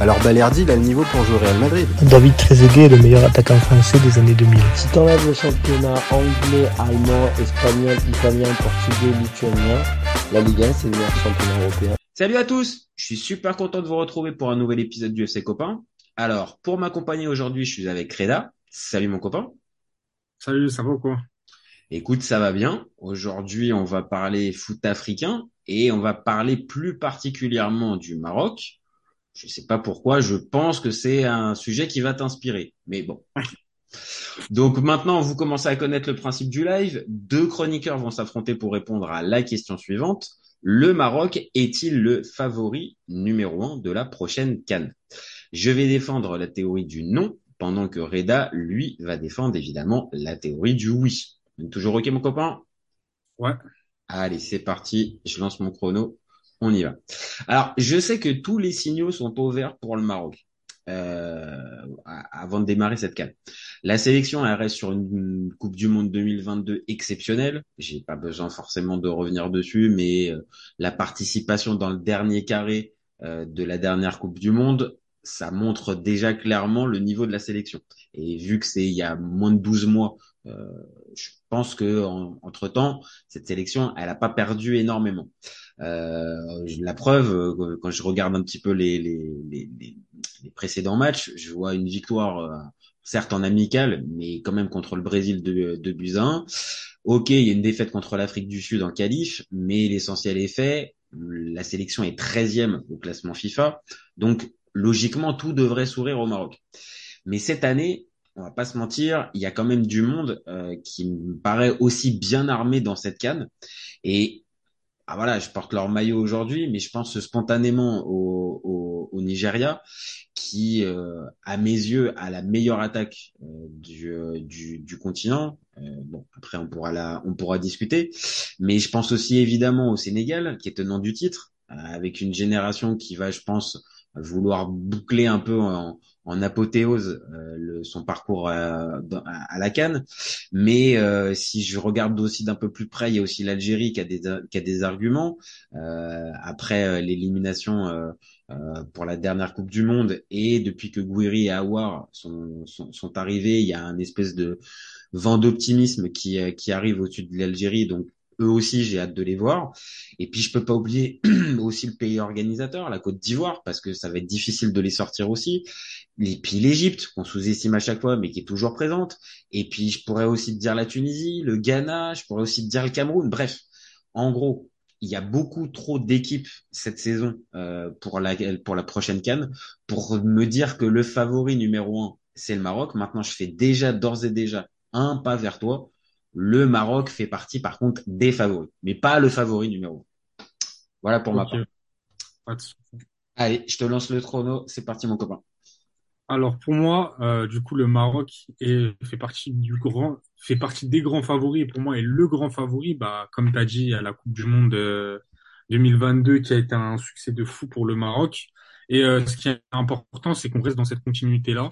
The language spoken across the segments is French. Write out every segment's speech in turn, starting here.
alors Balerdi, il a le niveau pour jouer au Real Madrid. David Trezeguet est le meilleur attaquant français des années 2000. Si t'enlèves le championnat anglais, allemand, espagnol, italien, portugais, lituanien, la Ligue 1 c'est le meilleur championnat européen. Salut à tous, je suis super content de vous retrouver pour un nouvel épisode du FC Copain. Alors, pour m'accompagner aujourd'hui, je suis avec Reda. Salut mon copain. Salut, ça va ou quoi? Écoute, ça va bien. Aujourd'hui, on va parler foot africain et on va parler plus particulièrement du Maroc. Je sais pas pourquoi, je pense que c'est un sujet qui va t'inspirer. Mais bon. Donc maintenant, vous commencez à connaître le principe du live. Deux chroniqueurs vont s'affronter pour répondre à la question suivante. Le Maroc est-il le favori numéro un de la prochaine Cannes Je vais défendre la théorie du non, pendant que Reda, lui, va défendre évidemment la théorie du oui. Toujours ok mon copain? Ouais. Allez, c'est parti. Je lance mon chrono. On y va. Alors, je sais que tous les signaux sont ouverts pour le Maroc euh, avant de démarrer cette canne. La sélection elle reste sur une Coupe du Monde 2022 exceptionnelle. J'ai pas besoin forcément de revenir dessus, mais euh, la participation dans le dernier carré euh, de la dernière Coupe du Monde, ça montre déjà clairement le niveau de la sélection. Et vu que c'est il y a moins de 12 mois, je pense que entre temps, cette sélection, elle n'a pas perdu énormément. Euh, la preuve, euh, quand je regarde un petit peu les, les, les, les précédents matchs, je vois une victoire, euh, certes en amical, mais quand même contre le Brésil de, de Buzyn. Ok, il y a une défaite contre l'Afrique du Sud en qualif, mais l'essentiel est fait. La sélection est 13e au classement FIFA, donc logiquement tout devrait sourire au Maroc. Mais cette année, on va pas se mentir, il y a quand même du monde euh, qui me paraît aussi bien armé dans cette canne. Et ah voilà, je porte leur maillot aujourd'hui, mais je pense spontanément au, au, au Nigeria, qui, euh, à mes yeux, a la meilleure attaque euh, du, euh, du, du, continent. Euh, bon, après on pourra la, on pourra discuter, mais je pense aussi évidemment au Sénégal, qui est tenant du titre, avec une génération qui va, je pense, vouloir boucler un peu en, en apothéose euh, le, son parcours à, à, la Cannes. Mais euh, si je regarde aussi d'un peu plus près, il y a aussi l'Algérie qui a des qui a des arguments euh, après euh, l'élimination euh, euh, pour la dernière Coupe du Monde et depuis que Gouiri et Aouar sont, sont, sont arrivés, il y a un espèce de vent d'optimisme qui qui arrive au-dessus de l'Algérie. Donc eux aussi, j'ai hâte de les voir. Et puis, je peux pas oublier aussi le pays organisateur, la Côte d'Ivoire, parce que ça va être difficile de les sortir aussi. Et puis l'Égypte, qu'on sous-estime à chaque fois, mais qui est toujours présente. Et puis, je pourrais aussi te dire la Tunisie, le Ghana, je pourrais aussi te dire le Cameroun. Bref, en gros, il y a beaucoup trop d'équipes cette saison euh, pour la pour la prochaine Cannes pour me dire que le favori numéro un c'est le Maroc. Maintenant, je fais déjà d'ores et déjà un pas vers toi le Maroc fait partie, par contre, des favoris, mais pas le favori numéro. Voilà pour okay. ma part. Allez, je te lance le chrono. C'est parti, mon copain. Alors pour moi, euh, du coup, le Maroc est, fait partie du grand, fait partie des grands favoris. Et pour moi, est le grand favori. Bah, comme tu as dit, à la Coupe du Monde euh, 2022, qui a été un succès de fou pour le Maroc. Et euh, ce qui est important, c'est qu'on reste dans cette continuité-là.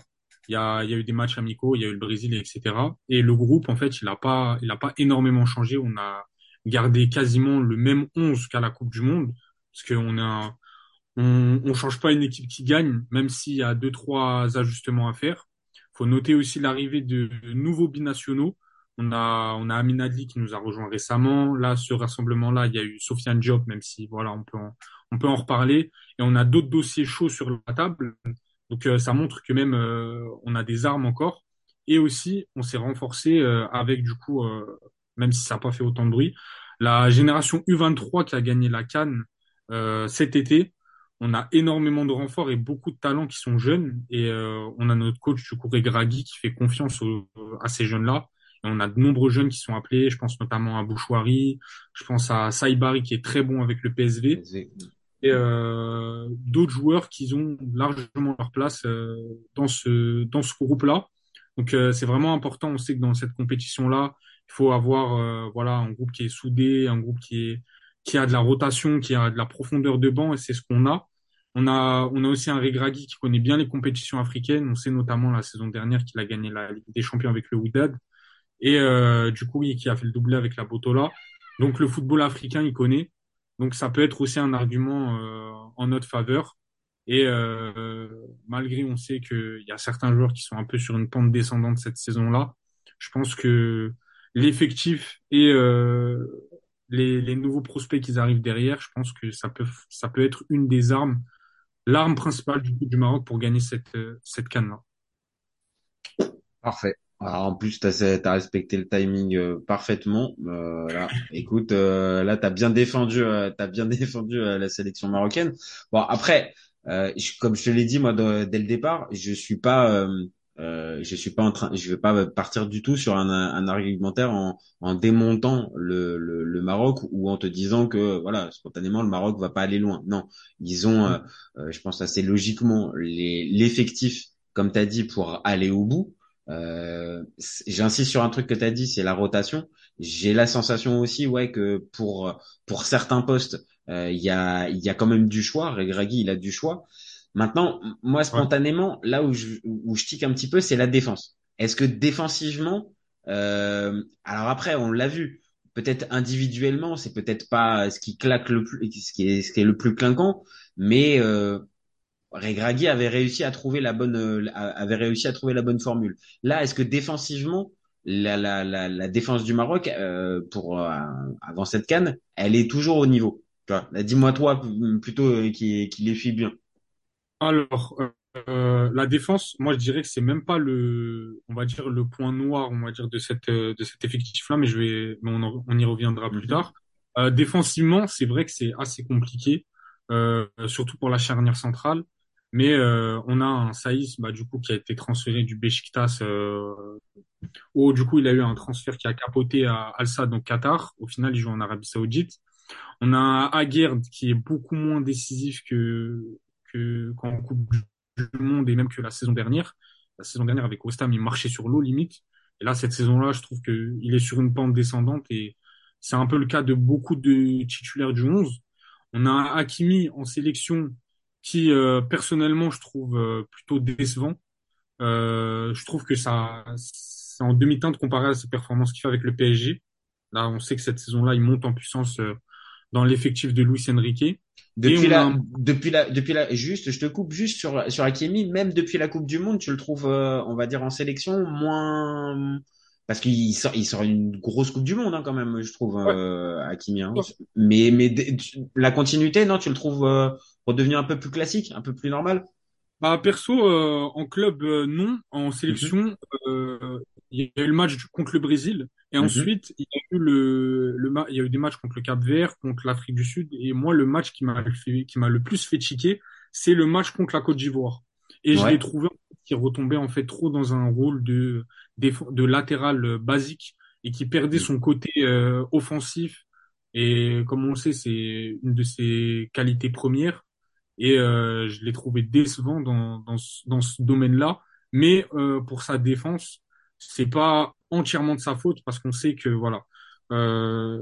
Il y a, eu des matchs amicaux, il y a eu le Brésil, etc. Et le groupe, en fait, il n'a pas, il pas énormément changé. On a gardé quasiment le même 11 qu'à la Coupe du Monde, parce qu'on a, on, change pas une équipe qui gagne, même s'il y a deux trois ajustements à faire. Faut noter aussi l'arrivée de nouveaux binationaux. On a, on a Amin Adli qui nous a rejoint récemment. Là, ce rassemblement-là, il y a eu Sofiane Diop, même si voilà, on peut on peut en reparler. Et on a d'autres dossiers chauds sur la table. Donc euh, ça montre que même euh, on a des armes encore. Et aussi, on s'est renforcé euh, avec du coup, même si ça n'a pas fait autant de bruit, la génération U23 qui a gagné la Cannes cet été. On a énormément de renforts et beaucoup de talents qui sont jeunes. Et on a notre coach du coup Gragui qui fait confiance à ces jeunes-là. Et on a de nombreux jeunes qui sont appelés. Je pense notamment à Bouchouari. Je pense à Saïbari qui est très bon avec le PSV euh, d'autres joueurs qui ont largement leur place euh, dans ce dans ce groupe-là. Donc euh, c'est vraiment important. On sait que dans cette compétition-là, Il faut avoir voilà un groupe qui est soudé, un groupe qui est qui a de la rotation, qui a de la profondeur de banc, et c'est ce qu'on a. On a on a aussi un Regragui qui connaît bien les compétitions africaines. On sait notamment la saison dernière qu'il a gagné la Ligue des Champions avec le Wydad et du coup qui a fait le doublé avec la Botola. Donc le football africain, il connaît. Donc ça peut être aussi un argument euh, en notre faveur. Et euh, malgré on sait qu'il y a certains joueurs qui sont un peu sur une pente descendante cette saison-là, je pense que l'effectif et euh, les, nouveaux prospects qui arrivent derrière, je pense que ça peut ça peut être une des armes, l'arme principale du, Maroc pour gagner cette cette canne là. Parfait. En plus, tu as, respecté le timing euh, parfaitement. Euh, là, écoute, euh, là, tu as bien défendu, euh, as bien défendu la sélection marocaine. Bon, après, comme je te l'ai dit moi dès le départ, je suis pas, je suis pas en train, je vais pas partir du tout sur un, un argumentaire en, en démontant le, le, le, Maroc ou en te disant que voilà, spontanément, le Maroc va pas aller loin. Non, ils ont, je pense assez logiquement l'effectif, comme tu as dit, pour aller au bout. Euh, J'insiste sur un truc que tu as dit, c'est la rotation. J'ai la sensation aussi, ouais, que pour pour certains postes, euh, il y a il y a quand même du choix. Regragui, il a du choix. Maintenant, moi spontanément, là où je où je tique un petit peu, c'est la défense. Est-ce que défensivement, euh, alors après, on l'a vu, peut-être individuellement, c'est peut-être pas ce qui claque le plus, ce qui est ce qui est le plus clinquant, mais euh, Regragui avait réussi à trouver la bonne euh, avait réussi à trouver la bonne formule. Là, est-ce que défensivement la, la, la, la défense du Maroc euh, pour euh, avant cette canne, elle est toujours au niveau? Dis-moi toi plutôt qui qui les suit bien. Alors la défense, moi je dirais que c'est même pas le, on va dire le point noir, on va dire de cette de cet effectif-là, mais je vais, on, on y reviendra plus mhm. tard. Défensivement, c'est vrai que c'est assez compliqué, surtout pour la charnière centrale. Mais euh, on a un Saïs, bah, du coup, qui a été transféré du Besiktas, euh, où du coup, il a eu un transfert qui a capoté à Al-Sadd, donc Qatar. Au final, il joue en Arabie Saoudite. On a Aguerd qui est beaucoup moins décisif que que qu'en Coupe du Monde et même que la saison dernière. La saison dernière avec West Ham, il marchait sur l'eau limite. Et là, cette saison-là, je trouve qu'il est sur une pente descendante et c'est un peu le cas de beaucoup de titulaires du 11. On a Hakimi en sélection qui euh, personnellement je trouve euh, plutôt décevant. Euh, je trouve que ça c'est en demi-teinte comparé à ses performances qu'il fait avec le PSG. Là, on sait que cette saison-là, il monte en puissance dans l'effectif de Luis Enrique. Depuis la, depuis la, depuis la, juste, je te coupe juste sur sur Hakimi, même depuis la Coupe du Monde, tu le trouves, on va dire en sélection moins, parce qu'il sort, il sort une grosse Coupe du Monde hein, quand même, je trouve, ouais. Hakimi. Hein. Mais mais la continuité, non, tu le trouves redevenir un peu plus classique, un peu plus normal bah, Perso, euh, en club, euh, non. En sélection, euh, il y a eu le match contre le Brésil. Et mhm. ensuite, il y, a eu le, le il y a eu des matchs contre le Cap Vert, contre l'Afrique du Sud. Et moi, le match qui m'a qui m'a le plus fait chiquer, c'est le match contre la Côte d'Ivoire. Et je l'ai trouvé qui retombait en fait trop dans un rôle de, de, latéral basique et qui perdait mhm. son côté offensif. Et comme on le sait, c'est une de ses qualités premières et euh, je l'ai trouvé décevant dans, dans, dans ce domaine-là. Mais euh, pour sa défense, c'est pas entièrement de sa faute parce qu'on sait que voilà, euh,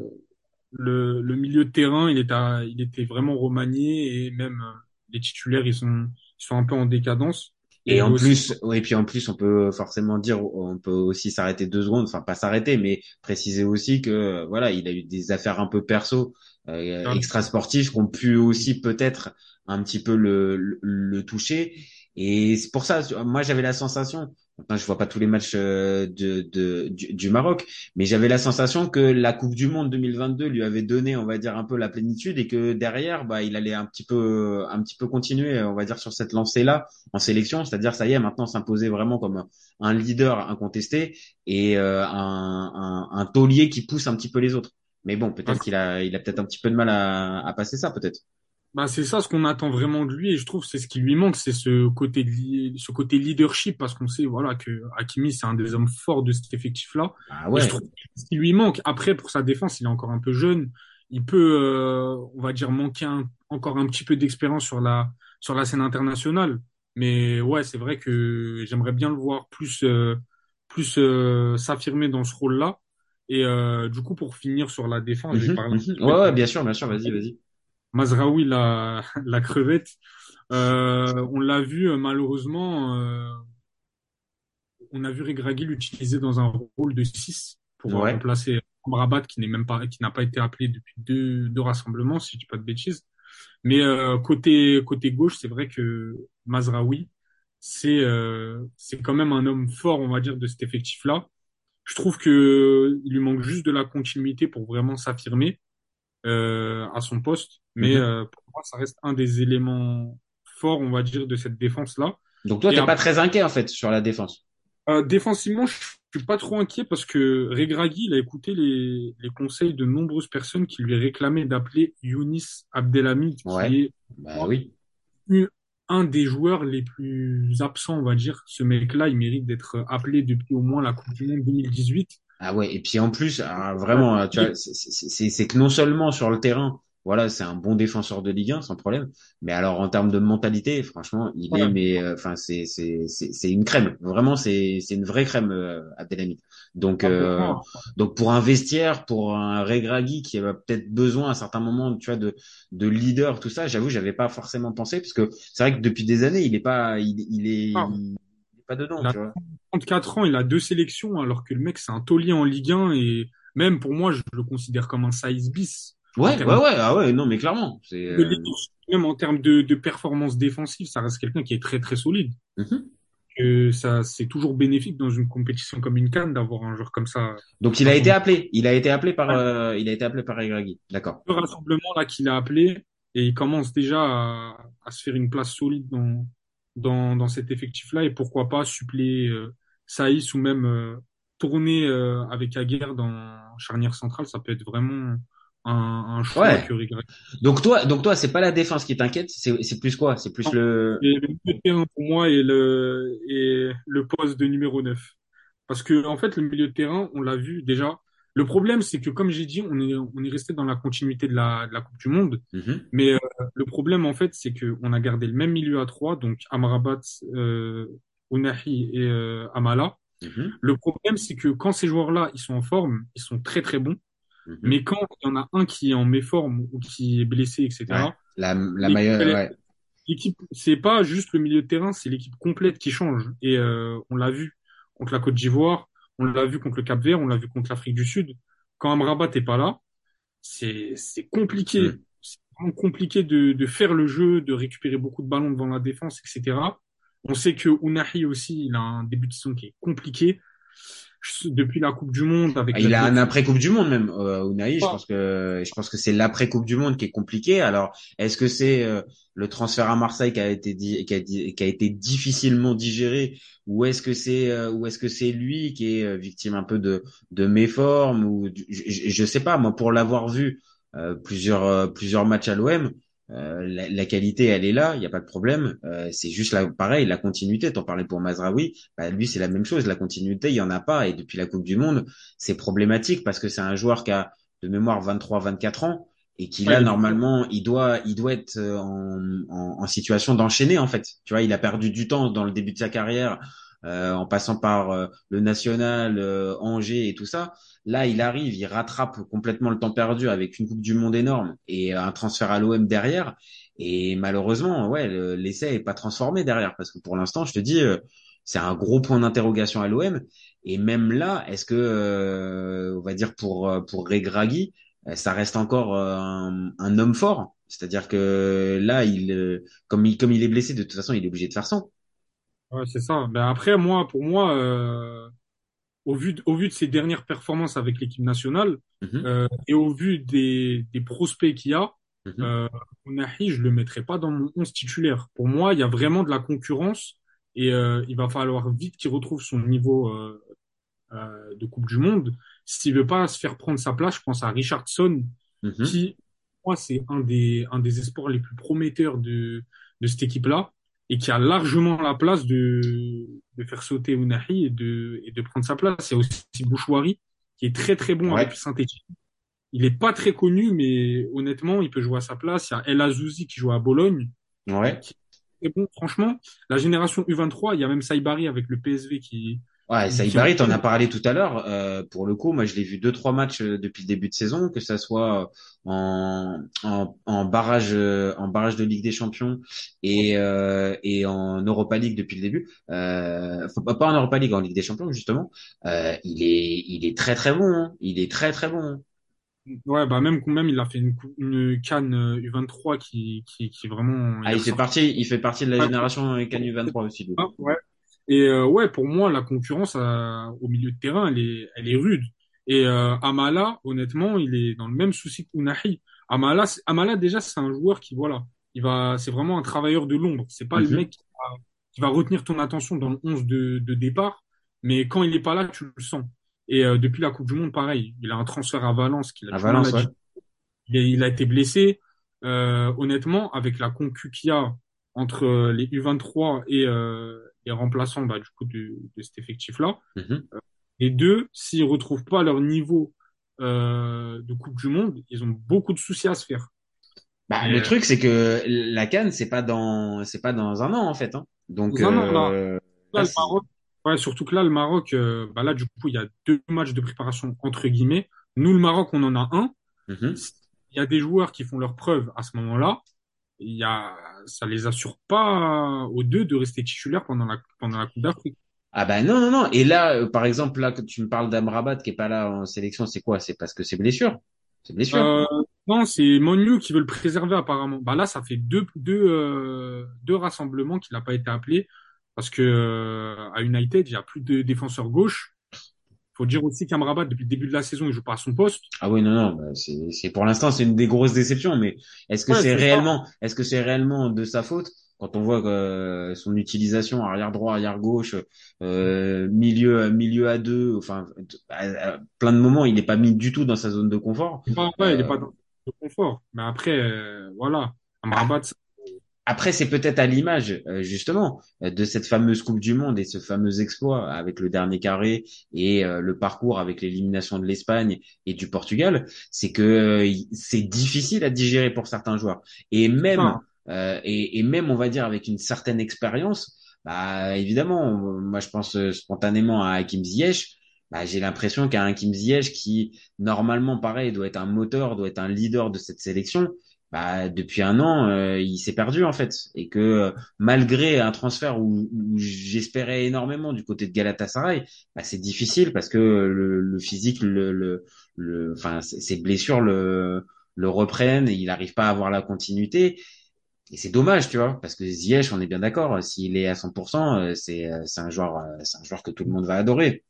le, le milieu de terrain, il, est à, il était vraiment remanié et même euh, les titulaires, ils sont, ils sont un peu en décadence. Et, en plus, et puis en plus, on peut forcément dire, on peut aussi s'arrêter deux secondes, enfin pas s'arrêter, mais préciser aussi que voilà, il a eu des affaires un peu perso, euh, extra sportives, qui ont pu aussi peut-être un petit peu le, le, toucher. Et c'est pour ça, moi j'avais la sensation, enfin je vois pas tous les matchs euh, de, de du, Maroc, mais j'avais la sensation que la Coupe du Monde 2022 lui avait donné, on va dire un peu la plénitude et que derrière, bah il allait un petit peu, un petit peu continuer, on va dire sur cette lancée là en sélection, c'est-à-dire ça y est, maintenant s'imposer vraiment comme un leader incontesté et euh, un, un, un taulier qui pousse un petit peu les autres. Mais bon, peut-être qu'il a, il a peut-être un petit peu de mal à, à passer ça, peut-être. Bah, c'est ça ce qu'on attend vraiment de lui et je trouve c'est ce qui lui manque, c'est ce côté ce côté leadership parce qu'on sait voilà que Hakimi c'est un des hommes forts de cet effectif-là. Ah ouais. je trouve ce qui lui manque. Après pour sa défense, il est encore un peu jeune, il peut euh, on va dire manquer encore un petit peu d'expérience sur la sur la scène internationale. Mais ouais, c'est vrai que j'aimerais bien le voir plus euh, plus euh, s'affirmer dans ce rôle-là. Et euh, du coup, pour finir sur la défense, je vais Mhm, parler. mhm. Ouais, ouais, bien sûr, bien sûr, vas-y, vas-y. Mazraoui, la, la crevette. Euh, on l'a vu euh, malheureusement, euh, on a vu Regragui l'utiliser dans un rôle de 6 pour euh, Ouais. remplacer Amrabat qui n'est même pas qui n'a pas été appelé depuis deux, deux rassemblements si je dis pas de bêtises. Mais euh, côté côté gauche, c'est vrai que Mazraoui, c'est euh, c'est quand même un homme fort, on va dire, de cet effectif-là. Je trouve que il lui manque juste de la continuité pour vraiment s'affirmer euh, à son poste. Mais Mhm. euh, pour moi, ça reste un des éléments forts, on va dire, de cette défense-là. Donc toi, t'es pas très inquiet en fait sur la défense? euh, défensivement, je suis pas trop inquiet parce que Regragui, il a écouté les, les conseils de nombreuses personnes qui lui réclamaient d'appeler Younis Abdelhamid, qui Ouais. est Bah oui. un des joueurs les plus absents, on va dire. Ce mec-là, il mérite d'être appelé depuis au moins la Coupe du Monde 2018. Ah ouais, et puis en plus, ah, vraiment, ah, tu vois, c'est- que non seulement sur le terrain, voilà, c'est un bon défenseur de Ligue 1 sans problème, mais alors en termes de mentalité, franchement, il est, mais euh, enfin, c'est c'est c'est c'est une crème. Vraiment, c'est c'est une vraie crème, euh, Abdelhamid. Donc euh, donc pour un vestiaire, pour un Regragui qui a peut-être besoin à un certain moment, tu vois, de de leader, tout ça, j'avoue, j'avais pas forcément pensé parce que c'est vrai que depuis des années, il est pas, il, il est, Ah. il est pas dedans, Il a tu vois. 34 ans, il a deux sélections, alors que le mec, c'est un taulier en Ligue 1 et même pour moi, je le considère comme un size bis. Ouais, ouais, ouais, ah ouais, non, mais clairement, c'est. euh, même en termes de, de performance défensive, ça reste quelqu'un qui est très très solide. mhm. Que ça, c'est toujours bénéfique dans une compétition comme une Cannes d'avoir un joueur comme ça. Donc il a été appelé, il a été appelé par, euh, il a été appelé par. D'accord. Le rassemblement là qu'il a appelé et il commence déjà à, à se faire une place solide dans dans, dans cet effectif-là et pourquoi pas suppléer euh, Saïs ou même euh, tourner euh, avec Aguerre dans charnière centrale, ça peut être vraiment un, un choix Ouais. que Donc toi, donc toi, c'est pas la défense qui t'inquiète, c'est c'est plus quoi? C'est plus Non. le. Et le milieu de terrain pour moi est le, est le poste de numéro 9. Parce que, en fait, le milieu de terrain, on l'a vu déjà. Le problème, c'est que, comme j'ai dit, on est, on est resté dans la continuité de la, de la Coupe du Monde. Mhm. Mais euh, le problème, en fait, c'est que on a gardé le même milieu à trois, donc Amrabat, euh, Ounahi et euh, Amala. Mhm. Le problème, c'est que quand ces joueurs-là, ils sont en forme, ils sont très très bons. Mhm. Mais quand il y en a un qui est en méforme ou qui est blessé, etc., Ouais. La, les- ouais. l'équipe, c'est pas juste le milieu de terrain, c'est l'équipe complète qui change. Et euh, on l'a vu contre la Côte d'Ivoire, on l'a vu contre le Cap-Vert, on l'a vu contre l'Afrique du Sud. Quand Amrabat est pas là, c'est compliqué. Mm. C'est vraiment compliqué de, de faire le jeu, de récupérer beaucoup de ballons devant la défense, etc. On sait que Ounahi aussi, il a un début de saison qui est compliqué. Depuis la Coupe du Monde, avec Ah, Il a un après Coupe du Monde même, euh, Unai. Je pense que je pense que c'est l'après Coupe du Monde qui est compliqué. Alors, est-ce que c'est euh, le transfert à Marseille qui a été dit, qui a, dit- qui a été difficilement digéré, ou est-ce que c'est euh, ou est-ce que c'est lui qui est euh, victime un peu de de méforme ou du- je, je, je sais pas. Moi, pour l'avoir vu euh, plusieurs euh, plusieurs matchs à l'OM. Euh, la, la qualité, elle est là, il n'y a pas de problème. Euh, c'est juste là, pareil, la continuité. T'en parlais pour Mazraoui, bah, lui c'est la même chose. La continuité, il y en a pas. Et depuis la Coupe du Monde, c'est problématique parce que c'est un joueur qui a de mémoire 23-24 ans et qui là Ouais, normalement il doit il doit être euh, en, en, en situation d'enchaîner en fait. Tu vois, il a perdu du temps dans le début de sa carrière euh, en passant par euh, le national, euh, Angers et tout ça. Là, il arrive, il rattrape complètement le temps perdu avec une Coupe du Monde énorme et un transfert à l'OM derrière. Et malheureusement, ouais, le- l'essai est pas transformé derrière parce que pour l'instant, je te dis, euh, c'est un gros point d'interrogation à l'OM. Et même là, est-ce que, euh, on va dire pour euh, pour Regragui, euh, ça reste encore euh, un, un homme fort? C'est-à-dire que là, il, euh, comme il comme il est blessé, de toute façon, il est obligé de faire sans. Ouais, c'est ça. Ben après, moi, pour moi, euh, au vu de, au vu de ses dernières performances avec l'équipe nationale Mhm, euh, et au vu des, des prospects qu'il y a, mhm. euh, Ounahi, je le mettrai pas dans mon 11 titulaire. Pour moi, il y a vraiment de la concurrence et euh, il va falloir vite qu'il retrouve son niveau de Coupe du Monde. S'il veut pas se faire prendre sa place, je pense à Richardson, Mhm. qui, pour moi, c'est un des, un des espoirs les plus prometteurs de, de cette équipe-là et qui a largement la place de, de faire sauter Ounahi et de, et de prendre sa place. Il y a aussi Bouchouari, qui est très très bon Ouais. avec synthétique. Il est pas très connu, mais honnêtement, il peut jouer à sa place. Il y a El Azouzi qui joue à Bologne. Ouais. Et bon, franchement, la génération U23, il y a même Saibari avec le PSV qui, Ouais, Saïd Barry, t'en as parlé tout à l'heure. Euh, pour le coup, moi, je l'ai vu deux trois matchs euh, depuis le début de saison, que ça soit en, en, en barrage euh, en barrage de Ligue des Champions et euh, et en Europa League depuis le début. Euh, pas en Europa League, en Ligue des Champions justement. Euh, il est il est très très bon. Hein. Il est très très bon. Hein. Ouais, bah même même il a fait une, une canne U23 qui qui qui vraiment. Ah, il fait partie il fait partie de la génération canne U23 aussi. Ah, ouais. Et euh, ouais, pour moi, la concurrence euh, au milieu de terrain, elle est, elle est rude. Et euh, Amala, honnêtement, il est dans le même souci que Unahi. Amala, Amala déjà, c'est un joueur qui, voilà, il va, c'est vraiment un travailleur de l'ombre. C'est pas le Mhm. mec qui va, qui va retenir ton attention dans le 11 de, de départ, mais quand il est pas là, tu le sens. Et euh, depuis la Coupe du Monde, pareil, il a un transfert à Valence qu'il a À Valence, ouais. il, a, il a été blessé. Euh, honnêtement, avec la concu qu'il y a entre euh, les U23 et euh, les remplaçants bah, du coup de, de cet effectif-là, Mhm. les deux, s'ils retrouvent pas leur niveau euh, de Coupe du Monde, ils ont beaucoup de soucis à se faire. Bah, Et, le euh, truc, c'est que la canne, c'est pas dans, c'est pas dans un an en fait. Hein. Donc, Non, non, là, euh, là, là, le Maroc, ouais, surtout que là, le Maroc, euh, bah là, du coup, il y a deux matchs de préparation entre guillemets. Nous, le Maroc, on en a un. Mhm. Il y a des joueurs qui font leurs preuves à ce moment-là. Il y a, ça les assure pas aux deux de rester titulaires pendant la, pendant la Coupe d'Afrique. Ah bah non, non, non. Et là, euh, par exemple, là, tu me parles d'Amrabat qui est pas là en sélection, c'est quoi? C'est parce que c'est blessure. C'est blessure. Euh, non, c'est Monu qui veut le préserver apparemment. Bah là, ça fait deux, deux, euh, deux rassemblements qu'il n'a pas été appelé parce que euh, à United, il y a plus de défenseurs gauche. Faut dire aussi qu'Amrabat, depuis le début de la saison, il joue pas à son poste. Ah oui, non, non. bah, c'est, pour l'instant, c'est une des grosses déceptions. Mais est-ce que Ouais, c'est réellement, est-ce que c'est réellement de sa faute? Quand on voit que euh, son utilisation arrière droit, arrière gauche, euh, milieu, milieu à deux, enfin, à, à plein de moments, il n'est pas mis du tout dans sa zone de confort. Pas- ouais, il est Euh, pas dans le confort. Mais après, euh, voilà. Amrabat, Après, c'est peut-être à l'image, euh, justement, euh, de cette fameuse Coupe du Monde et ce fameux exploit avec le dernier carré et euh, le parcours avec l'élimination de l'Espagne et du Portugal, c'est que euh, c'est difficile à digérer pour certains joueurs. Et même, euh, et, et même, on va dire, avec une certaine expérience, bah, évidemment, moi, je pense spontanément à Hakim Ziyech. Bah, j'ai l'impression qu'un Hakim Ziyech qui, normalement, pareil, doit être un moteur, doit être un leader de cette sélection, bah, depuis un an, euh, il s'est perdu en fait, et que euh, malgré un transfert où, où j'espérais énormément du côté de Galatasaray, bah, c'est difficile parce que le, le physique, le, le, le, enfin, ses blessures le, le reprennent et il n'arrive pas à avoir la continuité. Et c'est dommage, tu vois, parce que Ziyech, on est bien d'accord, s'il est à 100%, euh, c'est euh, c'est un joueur, c'est un joueur que tout le monde va adorer.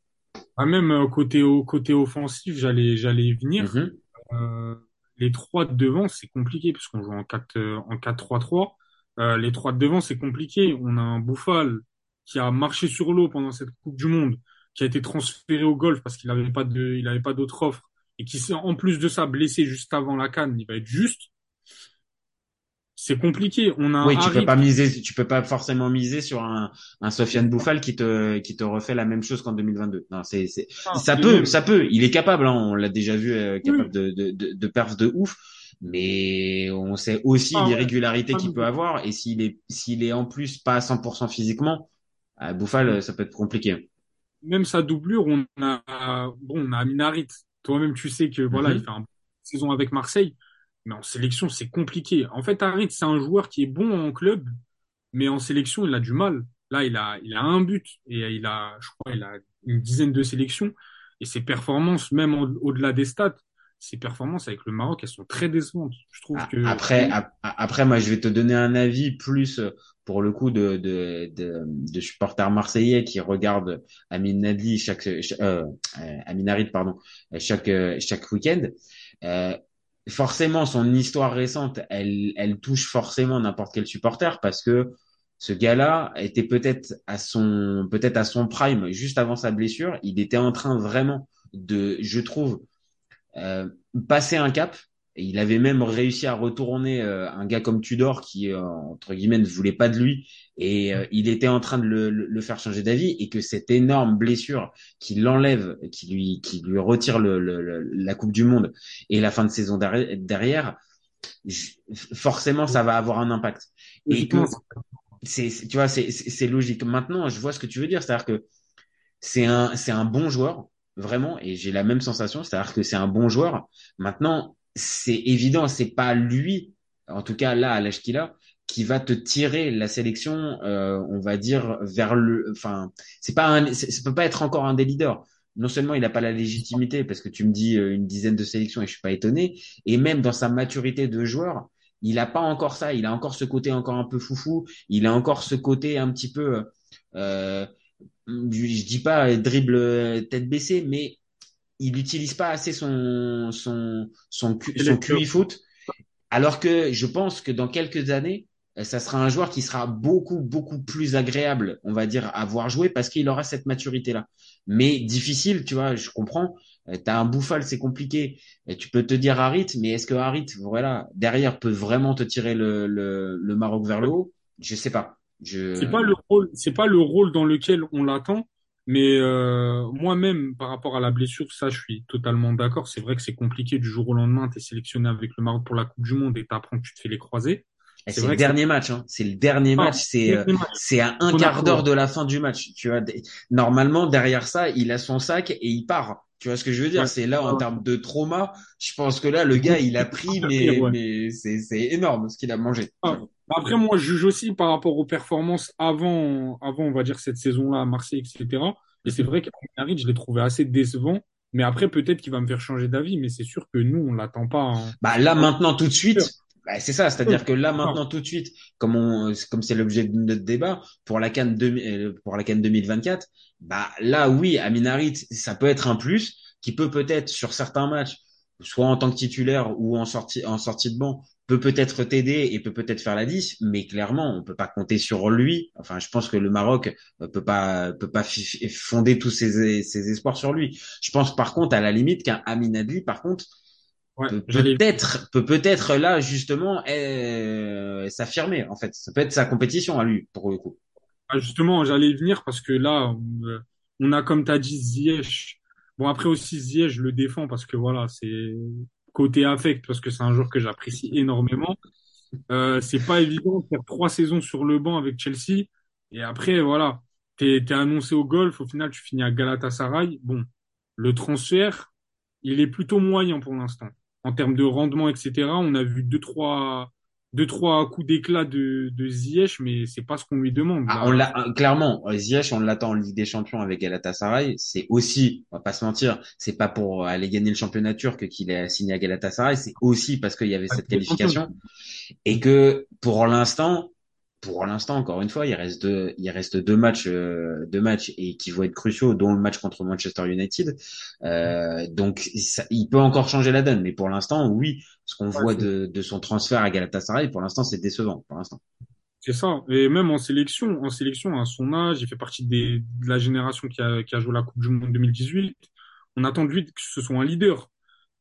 Ah, même côté, côté offensif, j'allais, j'allais y venir. Mhm. Euh, les trois de devant, c'est compliqué parce qu'on joue en 4, euh, en 4-3-3. Euh, les trois de devant, c'est compliqué. On a un Bouffal qui a marché sur l'eau pendant cette Coupe du Monde, qui a été transféré au golf parce qu'il n'avait pas de, il avait pas d'autre offre et qui s'est en plus de ça blessé juste avant la canne. Il va être juste. C'est compliqué. On a Oui, tu peux pas miser, tu peux pas forcément miser sur un, un Sofiane Bouffal qui te, qui te refait la même chose qu'en 2022. Non, c'est, c'est, Ah, ça peut, même- ça peut. Il est capable, hein, on l'a déjà vu, euh, capable de, de, de, de perfs de ouf. Mais on sait aussi Ah l'irrégularité qu'il peut avoir. Et s'il est, s'il est en plus pas à 100% physiquement, à Bouffal, ça peut être compliqué. même sa doublure, on a, bon, on a Amin Harit. Toi-même, tu sais que voilà, Mhm. il fait une saison avec Marseille, mais en sélection, c'est compliqué. En fait, Harit, c'est un joueur qui est bon en club, mais en sélection, il a du mal. Là, il a, il a un but et il a, je crois, il a une dizaine de sélections et ses performances, même au- au-delà des stats, ses performances avec le Maroc, elles sont très décevantes. Je trouve Ah, que Après, ap- après, moi, je vais te donner un avis plus euh, pour le coup de, de, de, de supporters marseillais qui regardent Amin Nadli chaque, ch- euh, euh, Amin Harit, pardon, chaque, euh, chaque week-end. Euh, forcément, son histoire récente, elle, elle touche forcément n'importe quel supporter parce que ce gars-là était peut-être à son, peut-être à son prime juste avant sa blessure. Il était en train vraiment de, je trouve, euh, passer un cap. Et il avait même réussi à retourner euh, un gars comme Tudor qui, euh, entre guillemets, ne voulait pas de lui. Et euh, il était en train de le, le- le faire changer d'avis. Et que cette énorme blessure qui l'enlève, qui lui, qui lui retire le, le- le- la Coupe du Monde et la fin de saison derrière, forcément, ça va avoir un impact. Et que logiquement, c'est, tu vois, c'est logique. Maintenant, je vois ce que tu veux dire. C'est-à-dire que c'est un, c'est un bon joueur, vraiment, et j'ai la même sensation, c'est-à-dire que c'est un bon joueur. Maintenant, c'est évident, c'est pas lui, en tout cas là, à l'âge qu'il a, qui va te tirer la sélection, euh, on va dire vers le, enfin, c'est pas un, ça peut pas être encore un des leaders. Non seulement il n'a pas la légitimité parce que tu me dis euh, une dizaine de sélections et je suis pas étonné, et même dans sa maturité de joueur, il a pas encore ça. Il a encore ce côté encore un peu foufou. Il a encore ce côté un petit peu, euh, je dis pas dribble euh, tête baissée, mais il n'utilise pas assez son son son, son QI foot. Alors que je pense que dans quelques années, euh, ça sera un joueur qui sera beaucoup, beaucoup plus agréable, on va dire, à voir jouer parce qu'il aura cette maturité-là. Mais difficile, tu vois, je comprends. Euh, t'as un bouffal, c'est compliqué. Et tu peux te dire Harit, mais est-ce que Harit, voilà, derrière peut vraiment te tirer le, le, le Maroc vers le haut? Je sais pas. Je... C'est pas le rôle, c'est pas le rôle dans lequel on l'attend. Mais euh, moi-même, par rapport à la blessure, ça, je suis totalement d'accord. C'est vrai que c'est compliqué du jour au lendemain. Tu es sélectionné avec le Maroc pour la Coupe du Monde et tu apprends que tu te fais les croisés. C'est le dernier match, hein. C'est le dernier Ah, match. C'est euh, c'est à un quart d'heure de la fin du match. Tu vois, normalement derrière ça, il a son sac et il part. Tu vois ce que je veux dire? Ouais. C'est là en termes de trauma. Je pense que là, le gars, il a pris, mais Ouais. mais c'est c'est énorme ce qu'il a mangé. Ah, Après, moi, je juge aussi par rapport aux performances avant, avant, on va dire, cette saison-là à Marseille, etc. Et c'est vrai qu'Arid, je l'ai trouvé assez décevant. Mais après, peut-être qu'il va me faire changer d'avis. Mais c'est sûr que nous, on l'attend pas. hein. Bah là maintenant tout de suite, bah, c'est ça, c'est-à-dire que là maintenant tout de suite, comme on, comme c'est l'objet de notre débat pour la Cannes pour la Cannes 2024, bah là oui, Amin Harit, ça peut être un plus qui peut peut-être sur certains matchs, soit en tant que titulaire ou en sortie en sortie de banc, peut peut-être t'aider et peut peut-être faire la 10, mais clairement on peut pas compter sur lui. Enfin, je pense que le Maroc euh, peut pas peut pas fonder tous ses, ses espoirs sur lui. Je pense par contre à la limite qu'un Amin Adli, par contre Ouais, peut-être peut peut-être là justement euh, s'affirmer en fait ça peut être sa compétition à lui pour le coup Ah, Justement, j'allais y venir parce que là, on, euh, on a, comme tu as dit, Ziyech. Bon, après aussi, Ziyech, je le défends parce que voilà, c'est côté affect, parce que c'est un joueur que j'apprécie énormément. Euh, c'est pas évident de faire trois saisons sur le banc avec Chelsea. Et après, voilà, t'es, t'es annoncé au golf, au final, tu finis à Galatasaray. Bon, le transfert, il est plutôt moyen pour l'instant. En termes de rendement, etc., on a vu deux, trois, deux, trois coups d'éclat de, de Ziyech, mais c'est pas ce qu'on lui demande. Ah, on l'a clairement euh, Ziyech on l'attend en Ligue des Champions avec Galatasaray. C'est aussi on va pas se mentir c'est pas pour aller gagner le championnat turc qu'il est signé à Galatasaray. C'est aussi parce qu'il y avait cette qualification. Et que pour l'instant pour l'instant encore une fois il reste deux il reste deux matchs euh, deux matchs et qui vont être cruciaux dont le match contre Manchester United euh, donc ça- il peut encore changer la donne mais pour l'instant oui ce qu'on voit de, de son transfert à Galatasaray pour l'instant c'est décevant pour l'instant C'est ça. Et même en sélection, en sélection, à son âge, il fait partie des, de la génération qui a, qui a joué la Coupe du Monde 2018. On attend de lui que ce soit un leader.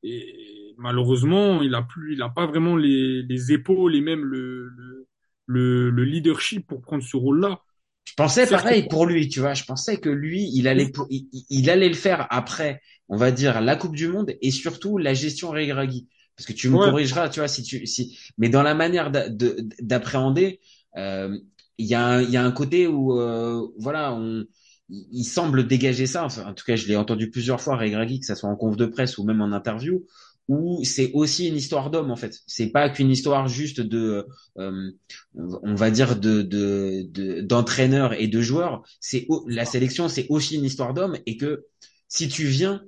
Et malheureusement, il a plus, il a pas vraiment les, les épaules et même le, le, le, le leadership pour prendre ce rôle-là. Je pensais pareil pour lui, tu vois. Je pensais que lui, il allait, pour- il, il allait le faire après, on va dire, la Coupe du Monde et surtout la gestion Regragui. Parce que tu me Ouais. corrigeras, tu vois, si tu, si, mais dans la manière d'a- de- d'appréhender, euh, il y a, un- il y a un côté où, euh, voilà, on, il il semble dégager ça. Enfin, en tout cas, je l'ai entendu plusieurs fois, Regragui, que ça soit en conf de presse ou même en interview, où c'est aussi une histoire d'homme en fait. C'est pas qu'une histoire juste de, euh, on va dire de de de- d'entraîneur et de joueur. C'est la sélection, c'est aussi une histoire d'homme et que si tu viens,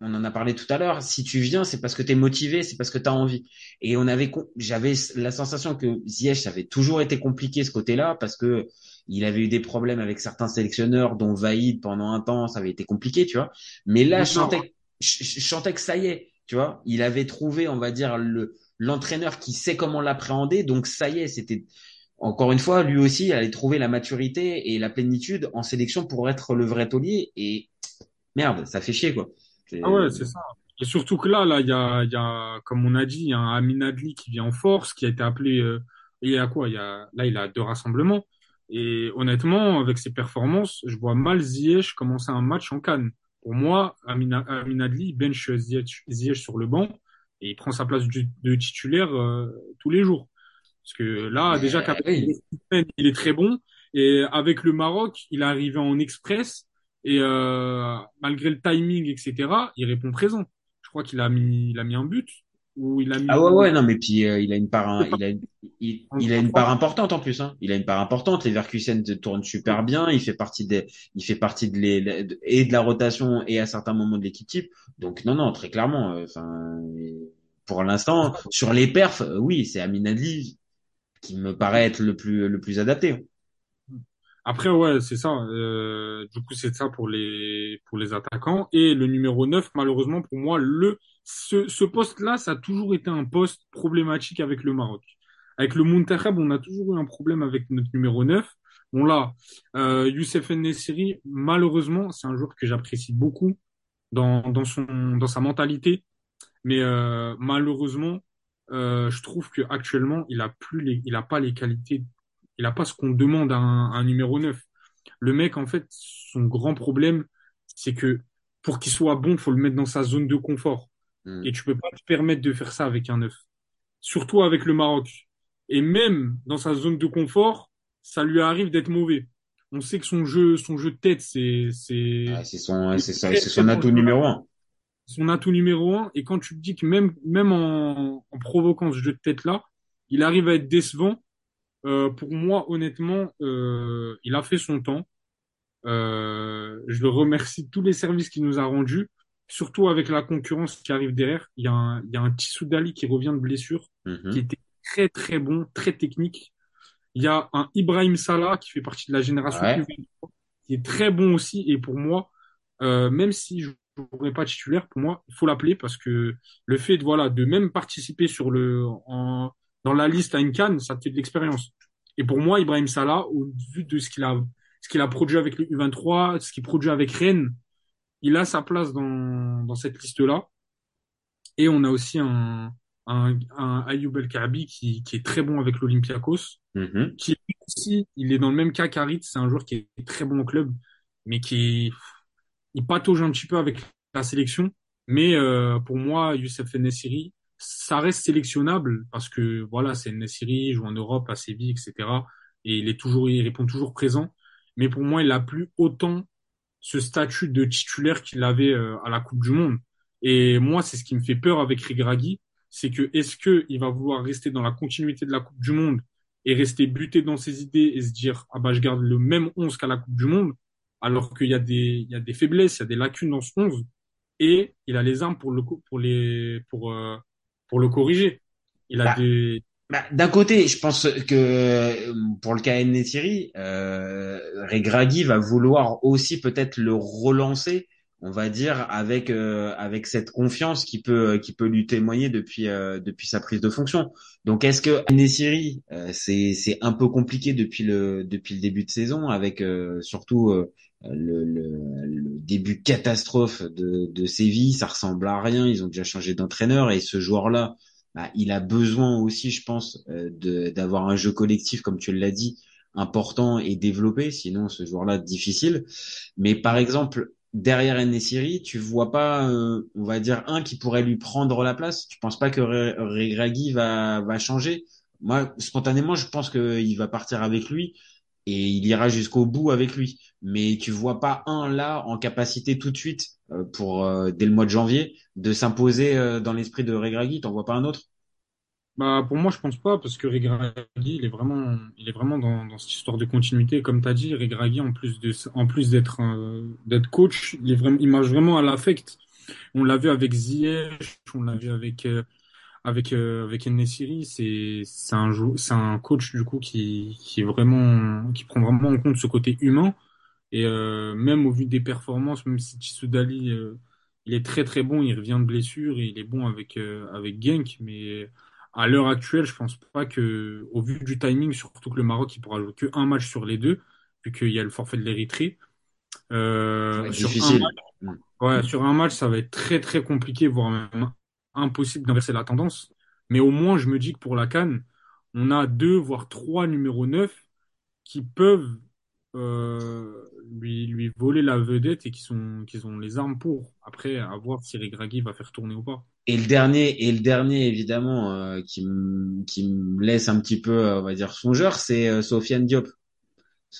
on en a parlé tout à l'heure, si tu viens, c'est parce que tu es motivé, c'est parce que tu as envie. Et on avait, j'avais la sensation que Ziyech, ça avait toujours été compliqué ce côté-là parce que il avait eu des problèmes avec certains sélectionneurs, dont Vaïd pendant un temps, ça avait été compliqué, tu vois. Mais là, je Non. sentais, je, je sentais que ça y est, tu vois. Il avait trouvé, on va dire, le l'entraîneur qui sait comment l'appréhender, donc ça y est, c'était encore une fois, lui aussi, il allait trouver la maturité et la plénitude en sélection pour être le vrai taulier. Et merde, ça fait chier, quoi. Ah ouais, c'est ça. Et surtout que là, là, il y a, y a, comme on a dit, un Amin Adli qui vient en force, qui a été appelé, euh, il y a quoi? Il y a, là, il a deux rassemblements. Et honnêtement, avec ses performances, je vois mal Ziyech commencer un match en Cannes. Pour moi, Amin, Amin Adli bench Ziyech, sur le banc et il prend sa place de titulaire euh, tous les jours. Parce que là, déjà oui. il est très bon. Et avec le Maroc, il est arrivé en express. Et euh, malgré le timing, etc., il répond présent. Je crois qu'il a mis, il a mis un but il a mis. Ah ouais ouais non mais puis euh, il a une part hein, il a il, il a une part importante en plus hein. Il a une part importante. Leverkusen tourne super bien. Il fait partie des il fait partie de les et de la rotation et à certains moments de l'équipe type. Donc non non très clairement. euh, Enfin pour l'instant sur les perfs euh, oui c'est Amin Adli qui me paraît être le plus le plus adapté. Après, ouais, c'est ça. Euh, du coup, c'est ça pour les pour les attaquants. Et le numéro 9, malheureusement, pour moi, le ce, ce poste-là, ça a toujours été un poste problématique avec le Maroc. Avec le Muntakhab, on a toujours eu un problème avec notre numéro 9. Bon là, euh, Youssef En-Nesyri, malheureusement, c'est un joueur que j'apprécie beaucoup dans dans son dans sa mentalité. Mais euh, malheureusement, euh, je trouve que actuellement, il a plus les, il a pas les qualités, il a pas ce qu'on demande à un, à un numéro 9. Le mec, en fait, son grand problème, c'est que pour qu'il soit bon, faut le mettre dans sa zone de confort. Hmm. Et tu peux pas te permettre de faire ça avec un 9. Surtout avec le Maroc. Et même dans sa zone de confort, ça lui arrive d'être mauvais. On sait que son jeu, son jeu de tête, c'est, c'est, Ah, c'est son c'est ça- très, c'est très son atout numéro un. son atout numéro un. Et quand tu te dis que même, même en, en provoquant ce jeu de tête-là, il arrive à être décevant. Euh, pour moi, honnêtement, euh, il a fait son temps. Euh, je le remercie de tous les services qu'il nous a rendus, surtout avec la concurrence qui arrive derrière. Il y a un, il y a un Tissou Dali qui revient de blessure, Mhm. qui était très très bon, très technique. Il y a un Ibrahim Salah qui fait partie de la génération Ouais. U23, qui est très bon aussi. Et pour moi, euh, même si je jouerai pas titulaire, pour moi, il faut l'appeler parce que le fait de voilà de même participer sur le en, dans la liste à une canne, ça te fait de l'expérience. Et pour moi, Ibrahim Salah, au vu de ce qu'il a ce qu'il a produit avec le U23, ce qu'il produit avec Rennes, il a sa place dans dans cette liste-là. Et on a aussi un un, un Ayoub El Kaabi qui qui est très bon avec l'Olympiakos Mhm. qui lui aussi, il est dans le même cas qu'Harit, c'est un joueur qui est très bon au club, mais qui il patauge un petit peu avec la sélection. Mais euh, pour moi, Youssef Nessiri, ça reste sélectionnable parce que voilà, c'est Nessiri, il joue en Europe, à Séville, etc. Et il est toujours, il répond toujours présent. Mais pour moi, il a plus autant ce statut de titulaire qu'il avait euh, à la Coupe du Monde. Et moi, c'est ce qui me fait peur avec Regragui, c'est que est-ce que il va vouloir rester dans la continuité de la Coupe du Monde et rester buté dans ses idées et se dire ah bah je garde le même 11 qu'à la Coupe du Monde alors qu'il y a des il y a des faiblesses, il y a des lacunes dans ce 11 et il a les armes pour le pour les pour euh, pour le corriger. Il a Bah, des Bah, d'un côté, je pense que euh, pour le cas Nethiri, euh, Regragui va vouloir aussi peut-être le relancer, on va dire, avec euh, avec cette confiance qui peut qui peut lui témoigner depuis euh, depuis sa prise de fonction. Donc, est-ce que Nethiri, euh, c'est c'est un peu compliqué depuis le depuis le début de saison, avec euh, surtout euh, le, début catastrophe de de Séville, ça ressemble à rien. Ils ont déjà changé d'entraîneur et ce joueur-là bah, il a besoin aussi, je pense, euh, d'avoir un jeu collectif, comme tu l'as dit, important et développé. Sinon, ce joueur-là difficile. Mais par exemple, derrière Enesiri, tu vois pas, euh, on va dire un qui pourrait lui prendre la place. Tu penses pas que Re- Regragui va va changer? Moi, spontanément, je pense qu'il va partir avec lui et il ira jusqu'au bout avec lui. Mais tu vois pas un là en capacité tout de suite euh, pour euh, dès le mois de janvier de s'imposer euh, dans l'esprit de Regragui. T'en vois pas un autre? Bah pour moi je pense pas parce que Regragui il est vraiment il est vraiment dans dans cette histoire de continuité comme tu as dit Regragui en plus de en plus d'être euh, d'être coach, il est vraiment il marche vraiment à l'affect. On l'a vu avec Ziyech, on l'a vu avec euh, avec euh, avec En-Nesyri, c'est c'est un c'est un coach du coup qui qui est vraiment qui prend vraiment en compte ce côté humain et euh, même au vu des performances, même si Tissou Dali euh, il est très très bon, il revient de blessure et il est bon avec euh, avec Genk, mais à l'heure actuelle, je pense pas que au vu du timing, surtout que le Maroc il pourra jouer que un match sur les deux, vu qu'il y a le forfait de l'Érythrée. Euh, sur un difficile. match, Mm. ouais, sur un match, ça va être très très compliqué, voire même impossible d'inverser la tendance. Mais au moins, je me dis que pour la CAN, on a deux, voire trois numéros 9 qui peuvent euh, lui, lui voler la vedette et qui sont, ont les armes pour. Après, à voir si Regragui va faire tourner ou pas. Et le dernier, et le dernier évidemment euh, qui me qui me laisse un petit peu, euh, on va dire songeur, c'est euh, Sofiane Diop.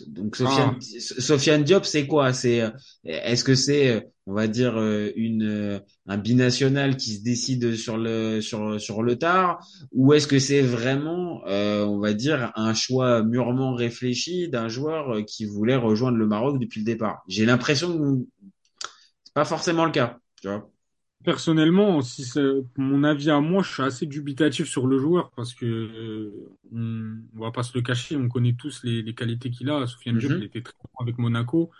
Donc Sofiane, Sofiane Diop, c'est quoi? C'est est-ce que c'est, on va dire, une un binational qui se décide sur le sur sur le tard, ou est-ce que c'est vraiment, on va dire, un choix mûrement réfléchi d'un joueur qui voulait rejoindre le Maroc depuis le départ? J'ai l'impression que c'est pas forcément le cas, tu vois. Personnellement, si c'est mon avis à moi, je suis assez dubitatif sur le joueur parce que euh, on, on va pas se le cacher, on connaît tous les, les qualités qu'il a. Sofiane Diop, Mhm. il était très bon avec Monaco,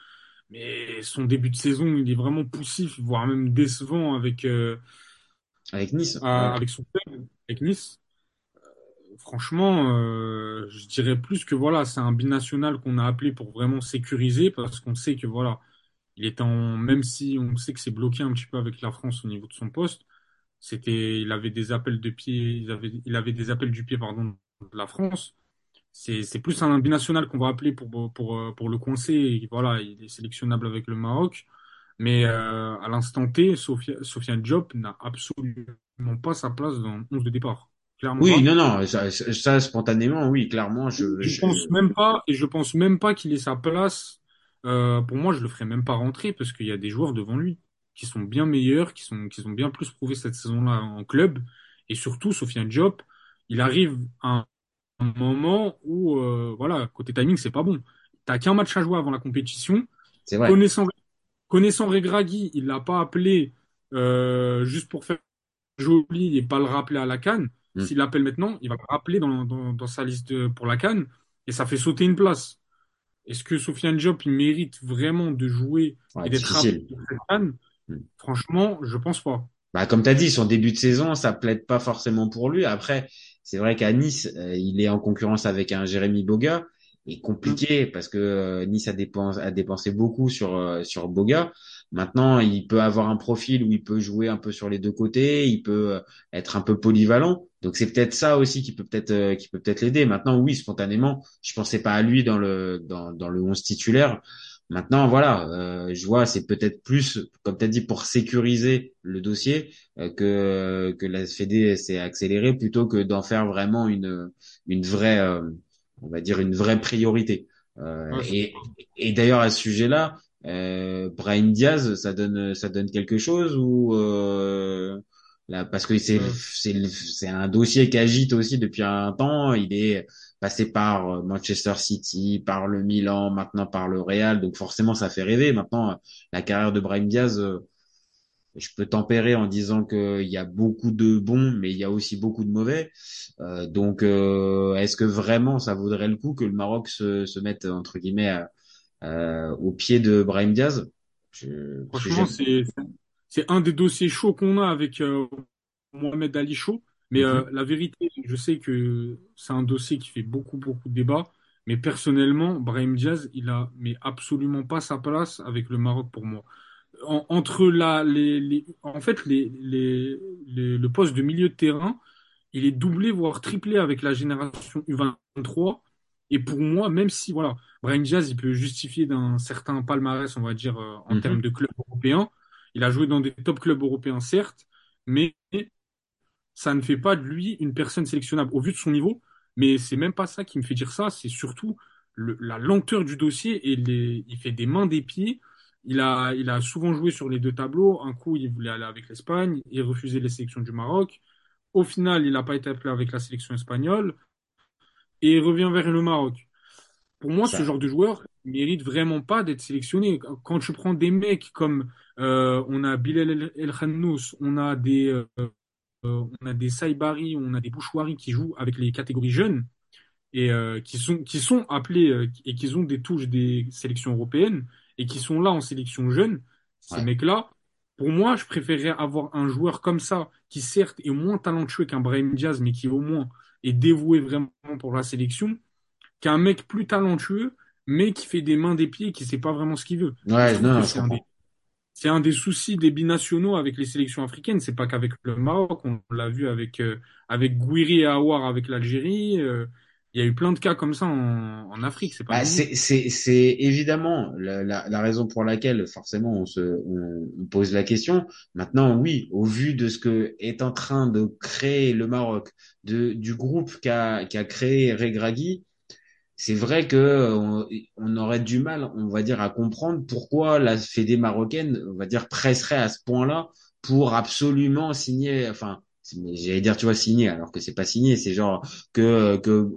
mais son début de saison, il est vraiment poussif, voire même décevant avec euh, Avec Nice. à- ouais. avec son club, avec Nice. Franchement, euh, je dirais plus que voilà, c'est un binational qu'on a appelé pour vraiment sécuriser parce qu'on sait que voilà, il est en, même si on sait que c'est bloqué un petit peu avec la France au niveau de son poste, c'était, il avait des appels de pied, il avait, il avait des appels du pied, pardon, de la France. C'est, c'est plus un binational qu'on va appeler pour, pour, euh, pour le coincer. Voilà, il est sélectionnable avec le Maroc. Mais euh, à l'instant T, Sofia, Sofiane Diop n'a absolument pas sa place dans le 11 de départ. Clairement pas. Oui, non, non, ça, ça, spontanément, oui, clairement, je, Je je- pense même pas, et je pense même pas qu'il ait sa place. Euh, pour moi, je le ferais même pas rentrer parce qu'il y a des joueurs devant lui qui sont bien meilleurs, qui sont, qui sont bien plus prouvés cette saison-là en club. Et surtout, Sofiane Diop, il arrive à un, moment où, euh, voilà, côté timing, c'est pas bon. T'as qu'un match à jouer avant la compétition. c'est vrai. Connaissant, connaissant Regragui, il l'a pas appelé euh, juste pour faire joli et pas le rappeler à la canne. Mm. S'il l'appelle maintenant, il va le rappeler dans, dans, dans sa liste de- pour la canne et ça fait sauter une place. Est-ce que Sofiane Diop, il mérite vraiment de jouer Ouais, et d'être difficile. rappelé pour cette canne Mm. Franchement, je pense pas. Bah, comme tu as dit, son début de saison, ça plaide pas forcément pour lui. Après, c'est vrai qu'à Nice, euh, il est en concurrence avec un Jérémy Boga. Et compliqué parce que euh, Nice a dépensé, a dépensé beaucoup sur, euh, sur Boga. Maintenant, il peut avoir un profil où il peut jouer un peu sur les deux côtés, il peut être un peu polyvalent. Donc c'est peut-être ça aussi qui peut peut-être euh, qui peut peut-être l'aider. Maintenant, oui, spontanément, je pensais pas à lui dans le dans, dans le 11 titulaire. Maintenant, voilà, euh, je vois, c'est peut-être plus, comme tu as dit, pour sécuriser le dossier euh, que que la Fédé s'est accélérée plutôt que d'en faire vraiment une une vraie, euh, on va dire une vraie priorité. Euh, Ouais, et et d'ailleurs à ce sujet-là, euh, Brahim Diaz, ça donne ça donne quelque chose ou euh, là parce que c'est Euh. c'est un dossier qui agite aussi depuis un temps. Il est passé par euh, Manchester City, par le Milan, maintenant par le Real, donc forcément ça fait rêver. Maintenant, euh, la carrière de Brahim Diaz, euh, je peux tempérer en disant qu'il y a beaucoup de bons, mais il y a aussi beaucoup de mauvais. Euh, donc, euh, est-ce que vraiment ça vaudrait le coup que le Maroc se, se mette entre guillemets à- euh, au pied de Brahim Diaz? Je- Franchement, c'est c'est un des dossiers chauds qu'on a avec euh, Mohamed Ali Chaud. Mais Mhm. euh, la vérité, je sais que c'est un dossier qui fait beaucoup, beaucoup de débats. Mais personnellement, Brahim Diaz, il a mais absolument pas sa place avec le Maroc pour moi. En- entre la, les, les- en fait, les, les, les- le poste de milieu de terrain, il est doublé, voire triplé avec la génération U23. Et pour moi, même si, voilà, Brahim Diaz, il peut justifier d'un certain palmarès, on va dire, euh, en Mhm. termes de clubs européens. Il a joué dans des top clubs européens, certes, mais ça ne fait pas de lui une personne sélectionnable au vu de son niveau. Mais c'est même pas ça qui me fait dire ça, c'est surtout le- la lenteur du dossier et les, il fait des mains des pieds. Il a, il a souvent joué sur les deux tableaux. Un coup, il voulait aller avec l'Espagne, il refusait les sélections du Maroc. Au final, il n'a pas été appelé avec la sélection espagnole et il revient vers le Maroc. Pour moi, Ça- ce genre de joueur mérite vraiment pas d'être sélectionné. Quand tu prends des mecs comme euh, on a Bilal El Khannous, on a des euh, euh, on a des Saibari, on a des Bouchouari qui jouent avec les catégories jeunes et euh, qui sont qui sont appelés et qui ont des touches des sélections européennes et qui sont là en sélection jeune. Ces Ouais. mecs-là, pour moi, je préférerais avoir un joueur comme ça qui certes est moins talentueux qu'un Brahim Diaz, mais qui au moins est dévoué vraiment pour la sélection, qu'un mec plus talentueux, mais qui fait des mains des pieds, qui sait pas vraiment ce qu'il veut. Ouais, non, c'est un des, un des soucis des binationaux avec les sélections africaines. C'est pas qu'avec le Maroc, on l'a vu avec euh, avec Gouiri et Aouar avec l'Algérie. euh, il y a eu plein de cas comme ça en, en Afrique. C'est pas Bah, c'est, c'est, c'est évidemment la, la, la raison pour laquelle forcément on se on, on pose la question. Maintenant, oui, au vu de ce que est en train de créer le Maroc, de du groupe qu'a qu'a créé Regragui, c'est vrai que on, on, aurait du mal, on va dire, à comprendre pourquoi la Fédé marocaine, on va dire, presserait à ce point-là pour absolument signer, enfin, j'allais dire, tu vois, signer, alors que c'est pas signé, c'est genre que que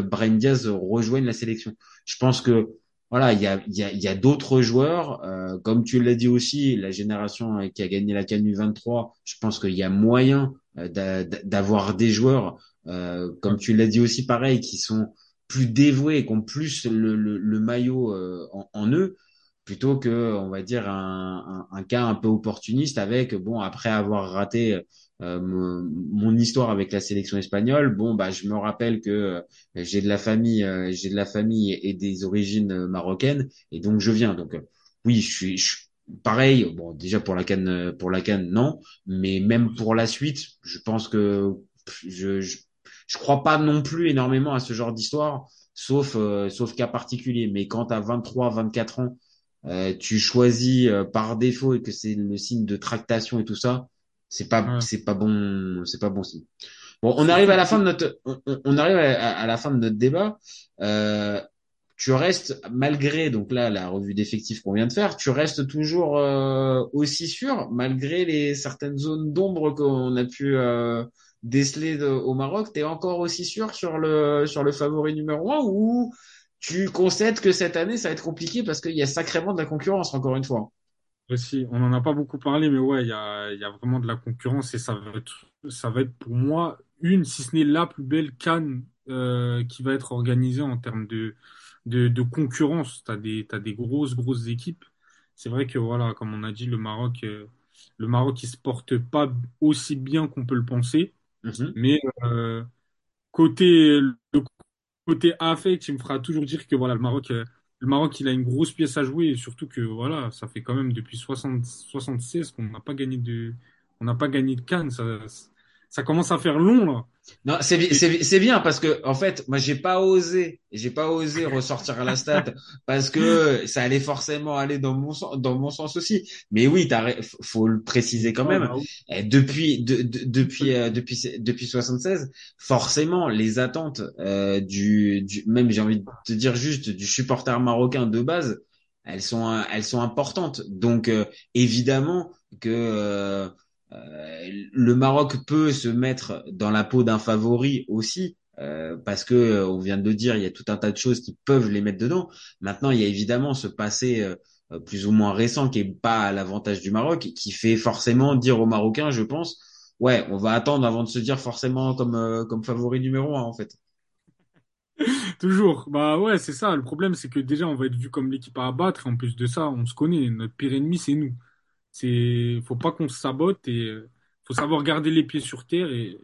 Brian Diaz rejoigne la sélection. Je pense que voilà, il y a, y a, y a d'autres joueurs, euh, comme tu l'as dit aussi, la génération qui a gagné la Canu 23, je pense qu'il y a moyen euh, d'avoir des joueurs, euh, comme tu l'as dit aussi, pareil, qui sont plus dévoués, ont plus le, le, le maillot euh, en, en, eux, plutôt que, on va dire, un, un, un, cas un peu opportuniste avec, bon, après avoir raté euh, mon, histoire avec la sélection espagnole, bon, bah, je me rappelle que euh, j'ai de la famille, j'ai de la famille et des origines marocaines, et donc je viens. Donc, oui, je suis, je pareil. Bon, déjà pour la canne, pour la canne, non, mais même pour la suite, je pense que je, je je crois pas non plus énormément à ce genre d'histoire, sauf euh, sauf cas particulier. Mais quand as 23, 24 ans, euh, tu choisis euh, par défaut et que c'est le signe de tractation et tout ça, c'est pas c'est pas bon, c'est pas bon signe. Bon, on arrive à la fin de notre on, on arrive à, à, la fin de notre débat. Euh, tu restes malgré donc là la revue d'effectifs qu'on vient de faire, tu restes toujours aussi sûr malgré les certaines zones d'ombre qu'on a pu décelé au Maroc, tu es encore aussi sûr sur le, sur le favori numéro un ou tu concèdes que cette année, ça va être compliqué parce qu'il y a sacrément de la concurrence, encore une fois? Aussi, on n'en a pas beaucoup parlé, mais ouais, il y a, y a vraiment de la concurrence et ça va être, ça va être pour moi une, si ce n'est la plus belle canne euh, qui va être organisée en termes de, de, concurrence. Tu as des, des grosses, grosses équipes. C'est vrai que, voilà, comme on a dit, le Maroc, euh, le Maroc, il se porte pas aussi bien qu'on peut le penser. Mhm. Mais euh, côté le côté affect, il me fera toujours dire que voilà le Maroc euh, le Maroc il a une grosse pièce à jouer et surtout que voilà ça fait quand même depuis 60, 76 qu'on n'a pas gagné de n'a pas gagné de Cannes ça commence à faire long là. Non, c'est c'est bien parce que en fait, moi j'ai pas osé, j'ai pas osé ressortir à la stat parce que ça allait forcément aller dans mon sens, dans mon sens aussi. Mais oui, t'as faut le préciser quand même. Et depuis de, depuis euh, depuis depuis 76, forcément les attentes euh, du, du même j'ai envie de te dire juste du supporter marocain de base, elles sont elles sont importantes. Donc euh, évidemment que euh, le Maroc peut se mettre dans la peau d'un favori aussi, euh, parce que euh, on vient de le dire, il y a tout un tas de choses qui peuvent les mettre dedans. Maintenant, il y a évidemment ce passé plus ou moins récent qui est pas à l'avantage du Maroc, qui fait forcément dire aux Marocains, je pense, ouais, on va attendre avant de se dire forcément comme comme favori numéro un en fait. Toujours. Bah ouais, c'est ça. Le problème, c'est que déjà, on va être vu comme l'équipe à abattre. En plus de ça, on se connaît. Notre pire ennemi, c'est nous. C'est, faut pas qu'on se sabote et euh, faut savoir garder les pieds sur terre et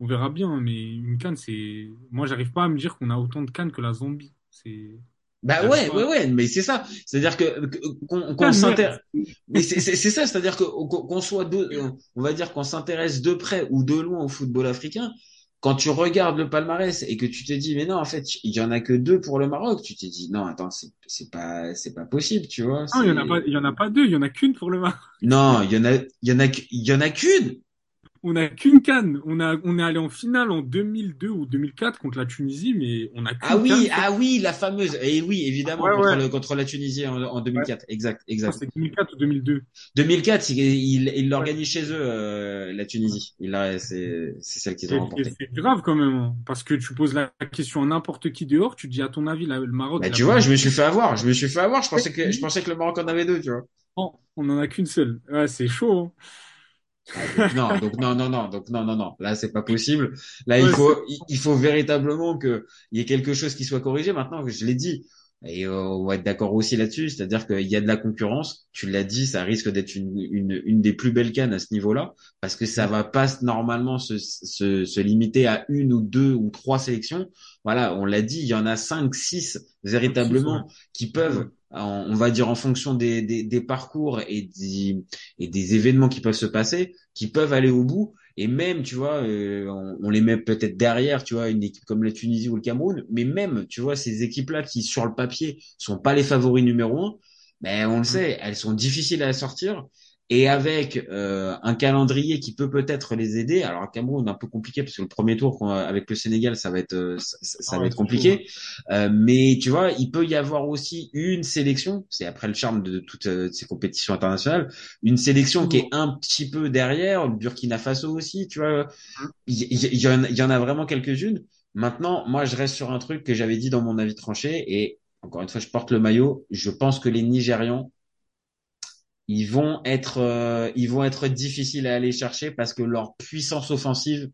on verra bien. Mais une canne, c'est, moi, j'arrive pas à me dire qu'on a autant de cannes que la zombie. C'est, bah ouais, ouais, ouais, mais c'est ça. C'est-à-dire que qu'on s'intéresse. Mais c'est ça, c'est-à-dire que qu'on soit on va dire qu'on s'intéresse de près ou de loin au football africain, quand tu regardes le palmarès et que tu te dis mais non en fait il y en a que deux pour le Maroc tu te dis non attends c'est c'est pas c'est pas possible tu vois non il y en a pas il y en a pas deux il y en a qu'une pour le Maroc. Non il y en a il y en a il y en a qu'une on n'a qu'une canne. On a, on est allé en finale en 2002 ou 2004 contre la Tunisie, mais on a qu'une Ah oui, canne. ah oui, la fameuse. Et oui, évidemment, Ouais, contre, ouais. le- contre la Tunisie en, en 2004. Exact, exact. C'est 2004 ou 2002. 2004, il, il, il l'organise chez eux, euh, la Tunisie. C'est, c'est celle qu'ils ont remportée. c'est grave quand même, hein, parce que tu poses la question à n'importe qui dehors, tu dis à ton avis le Maroc. Bah, tu vois, je me suis fait avoir. Je me suis fait avoir. Je pensais que, je pensais que le Maroc en avait deux, tu vois. Non, on en a qu'une seule. Ouais, c'est chaud. hein. Donc, non, donc non, non, non, donc non, non, non. Là, c'est pas possible. Là, il faut, il il faut véritablement que il y ait quelque chose qui soit corrigé. Maintenant, je l'ai dit, et euh, on va être d'accord aussi là-dessus, c'est-à-dire qu'il y a de la concurrence. Tu l'as dit, ça risque d'être une, une, une des plus belles cannes à ce niveau-là, parce que ça va pas normalement se, se, se limiter à une ou deux ou trois sélections. Voilà, on l'a dit, il y en a cinq, six véritablement qui peuvent, en- on va dire en fonction des, des, des parcours et des, et des événements qui peuvent se passer, qui peuvent aller au bout. Et même, tu vois, euh, on, on les met peut-être derrière, tu vois, une équipe comme la Tunisie ou le Cameroun, mais même, tu vois, ces équipes-là qui, sur le papier, sont pas les favoris numéro un, ben, on le sait, elles sont difficiles à sortir. Et avec euh, un calendrier qui peut peut-être les aider. Alors à Cameroun, un peu compliqué parce que le premier tour avec le Sénégal, ça va être euh, ça, ça Ah va être compliqué. Euh, mais tu vois, il peut y avoir aussi une sélection. C'est après le charme de toutes euh, ces compétitions internationales, une sélection qui est un petit peu derrière. Le Burkina Faso aussi, tu vois. Il y, il y en, il y en a vraiment quelques-unes. Maintenant, moi, je reste sur un truc que j'avais dit dans mon avis tranché et encore une fois, je porte le maillot. Je pense que les Nigérians ils vont être euh, ils vont être difficiles à aller chercher parce que leur puissance offensive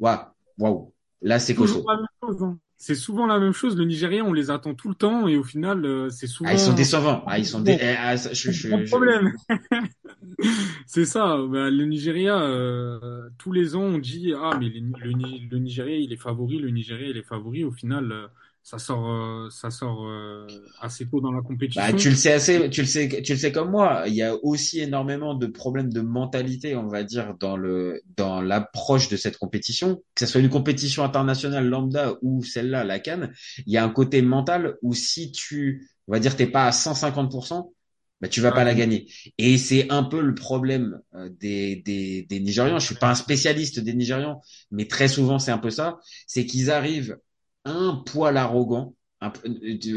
waouh waouh là c'est costaud Toujours la même chose, hein. C'est souvent la même chose. Le Nigérien, on les attend tout le temps et au final, euh, c'est souvent. ah, ils sont décevants ah ils sont dé... eh, ah, je, problème. c'est ça. Bah, le Nigeria, euh, tous les ans, on dit ah mais les- le, Ni- le Nigeria, il est favori. Le Nigeria, il est favori. Au final, euh, ça sort, euh, ça sort euh, assez tôt dans la compétition. Bah, tu le sais assez, tu le sais, tu le sais comme moi. Il y a aussi énormément de problèmes de mentalité, on va dire, dans le, dans l'approche de cette compétition. Que ce soit une compétition internationale lambda ou celle-là, la Cannes, il y a un côté mental où si tu, on va dire, t'es pas à 150%, bah, tu vas pas la gagner. Et c'est un peu le problème euh, des, des, des Nigérians. Je suis pas un spécialiste des Nigérians, mais très souvent c'est un peu ça. C'est qu'ils arrivent un poil arrogant. Un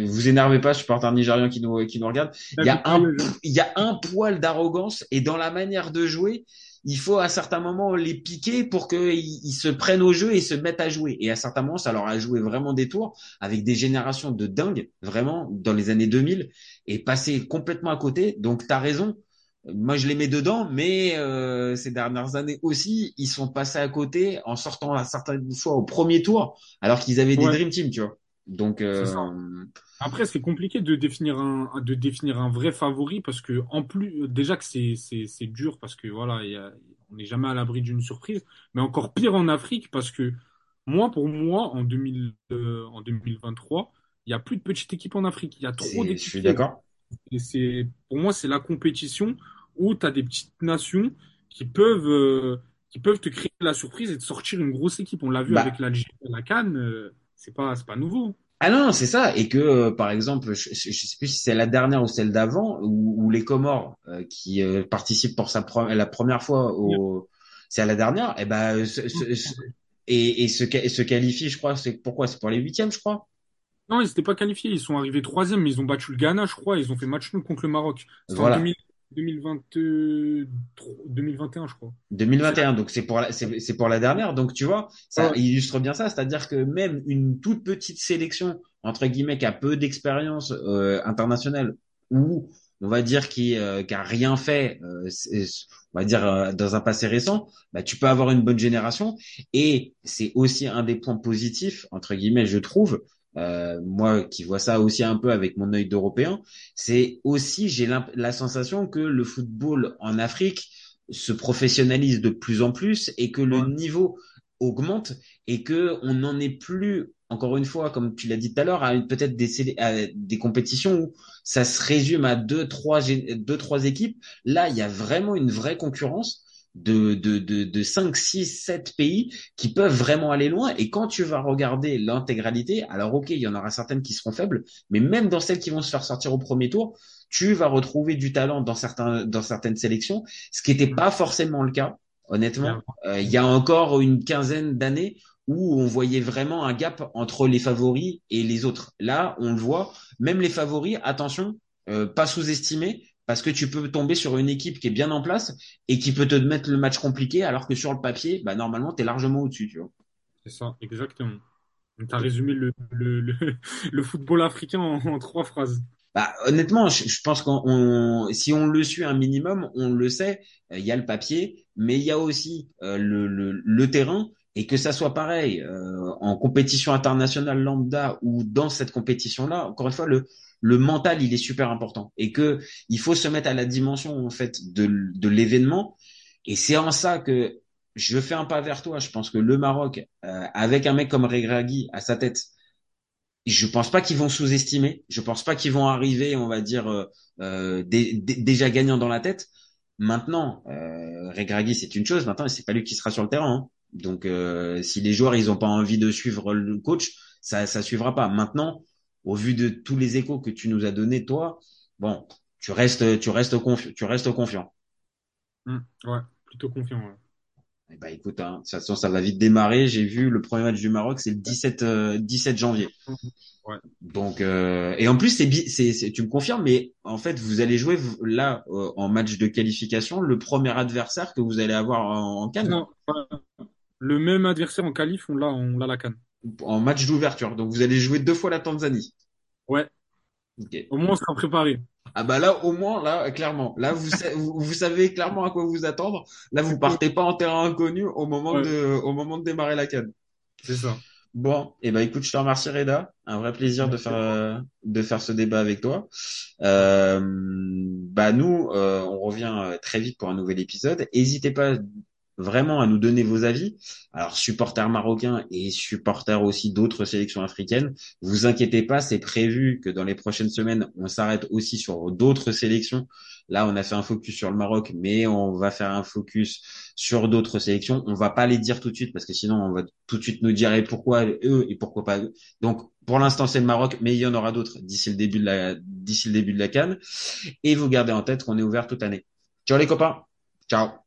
vous énervez pas, je porte un Nigérian qui nous, qui nous regarde. Il y a un, il y a un poil d'arrogance et dans la manière de jouer, il faut à certains moments les piquer pour qu'ils ils se prennent au jeu et se mettent à jouer. Et à certains moments, ça leur a joué vraiment des tours avec des générations de dingues, vraiment, dans les années 2000 et passer complètement à côté. Donc, tu as raison. Moi, je les mets dedans, mais euh, ces dernières années aussi, ils sont passés à côté en sortant à certaines fois au premier tour, alors qu'ils avaient des. Dream Team, tu vois. Donc, euh. Après, c'est compliqué de définir un, de définir un vrai favori parce que, en plus, déjà que c'est, c'est, c'est dur parce que voilà, il y a, on n'est jamais à l'abri d'une surprise, mais encore pire en Afrique parce que moi, pour moi, en 2000, euh, en 2023, il y a plus de petites équipes en Afrique. Il y a trop c'est- je d'équipes. suis d'accord. Et c'est, pour moi, c'est la compétition où tu as des petites nations qui peuvent, euh, qui peuvent te créer la surprise et te sortir une grosse équipe. On l'a vu Bah. avec l'Algérie à la Cannes, euh, c'est pas, c'est pas nouveau. Ah non, c'est ça. Et que, euh, par exemple, je, je je sais plus si c'est la dernière ou celle d'avant, où, où les Comores euh, qui participent pour sa pre- la première fois au, c'est à la dernière, et ben, ce- ce- ce- et, et se, qualifient, je crois, c'est pourquoi? C'est pour les huitièmes, je crois? Non, ils n'étaient pas qualifiés. Ils sont arrivés troisième, mais ils ont battu le Ghana, je crois. Ils ont fait match nul contre le Maroc. Voilà. en 2000 2023 2021, je crois. 2021, donc c'est pour la, c'est, c'est pour la dernière. Donc tu vois, ça Ouais. illustre bien ça, c'est-à-dire que même une toute petite sélection entre guillemets qui a peu d'expérience euh, internationale ou on va dire qui euh, qui a rien fait, euh, on va dire euh, dans un passé récent, bah tu peux avoir une bonne génération et c'est aussi un des points positifs entre guillemets, je trouve. Euh, moi qui vois ça aussi un peu avec mon œil d'Européen, c'est aussi j'ai la sensation que le football en Afrique se professionnalise de plus en plus et que le niveau augmente et que on n'en est plus encore une fois comme tu l'as dit tout à l'heure à peut-être des à des compétitions où ça se résume à deux trois deux trois équipes. Là il y a vraiment une vraie concurrence de de de, de 5 6 7 pays qui peuvent vraiment aller loin. Et quand tu vas regarder l'intégralité alors OK il y en aura certaines qui seront faibles mais même dans celles qui vont se faire sortir au premier tour tu vas retrouver du talent dans certains dans certaines sélections ce qui n'était pas forcément le cas honnêtement. Euh, il y a encore une quinzaine d'années où on voyait vraiment un gap entre les favoris et les autres. Là, on le voit, même les favoris, attention, euh, pas sous-estimer, parce que tu peux tomber sur une équipe qui est bien en place et qui peut te mettre le match compliqué, alors que sur le papier, bah, normalement, tu es largement au-dessus. Tu vois. C'est ça, exactement. Tu as résumé le, le, le, le football africain en, en trois phrases. Bah, honnêtement, je, je pense qu'on on- si on le suit un minimum, on le sait. euh, Il y a le papier, mais il y a aussi euh, le, le, le terrain. Et que ça soit pareil euh, en compétition internationale lambda ou dans cette compétition-là, encore une fois, le, le mental il est super important et que il faut se mettre à la dimension en fait de, de l'événement. Et c'est en ça que je fais un pas vers toi. Je pense que le Maroc, euh, avec un mec comme Regragui à sa tête, je pense pas qu'ils vont sous-estimer. Je pense pas qu'ils vont arriver, on va dire, euh, euh, dé- dé- déjà gagnants dans la tête. Maintenant, euh, Regragui, c'est une chose. Maintenant, c'est pas lui qui sera sur le terrain. hein. Donc, euh, si les joueurs ils ont pas envie de suivre le coach, ça ça suivra pas. Maintenant, au vu de tous les échos que tu nous as donnés, toi, bon, tu restes tu restes confi tu restes confiant. Hmm, ouais, plutôt confiant. Ouais. Eh ben, écoute, hein, façon, ça va vite démarrer. J'ai vu le premier match du Maroc, c'est le 17, euh, 17 janvier. Ouais. Donc, euh, et en plus, c'est, tu me confirmes, mais en fait, vous allez jouer là euh, en match de qualification le premier adversaire que vous allez avoir en, en CAN, Non, le même adversaire en qualif, on l'a, on l'a la canne. En match d'ouverture. Donc, vous allez jouer deux fois la Tanzanie. Ouais, au moins on sera préparé. Ah bah là, au moins, là, clairement, là, vous, sa- vous, vous savez clairement à quoi vous attendre. Là, vous partez pas en terrain inconnu au moment Ouais. de, au moment de démarrer la CAN. C'est ça. Bon, et ben écoute, je te remercie Reda, un vrai plaisir de faire euh, de faire ce débat avec toi. Euh, bah nous, euh, on revient euh, très vite pour un nouvel épisode. N'hésitez pas vraiment à nous donner vos avis. Alors supporters marocains et supporters aussi d'autres sélections africaines, vous inquiétez pas, c'est prévu que dans les prochaines semaines, on s'arrête aussi sur d'autres sélections. Là, on a fait un focus sur le Maroc, mais on va faire un focus sur d'autres sélections. On va pas les dire tout de suite parce que sinon on va tout de suite nous dire et pourquoi eux et pourquoi pas eux. Donc pour l'instant c'est le Maroc, mais il y en aura d'autres d'ici le début de la d'ici le début de la Cannes. Et vous gardez en tête qu'on est ouvert toute l'année. Ciao les copains. Ciao.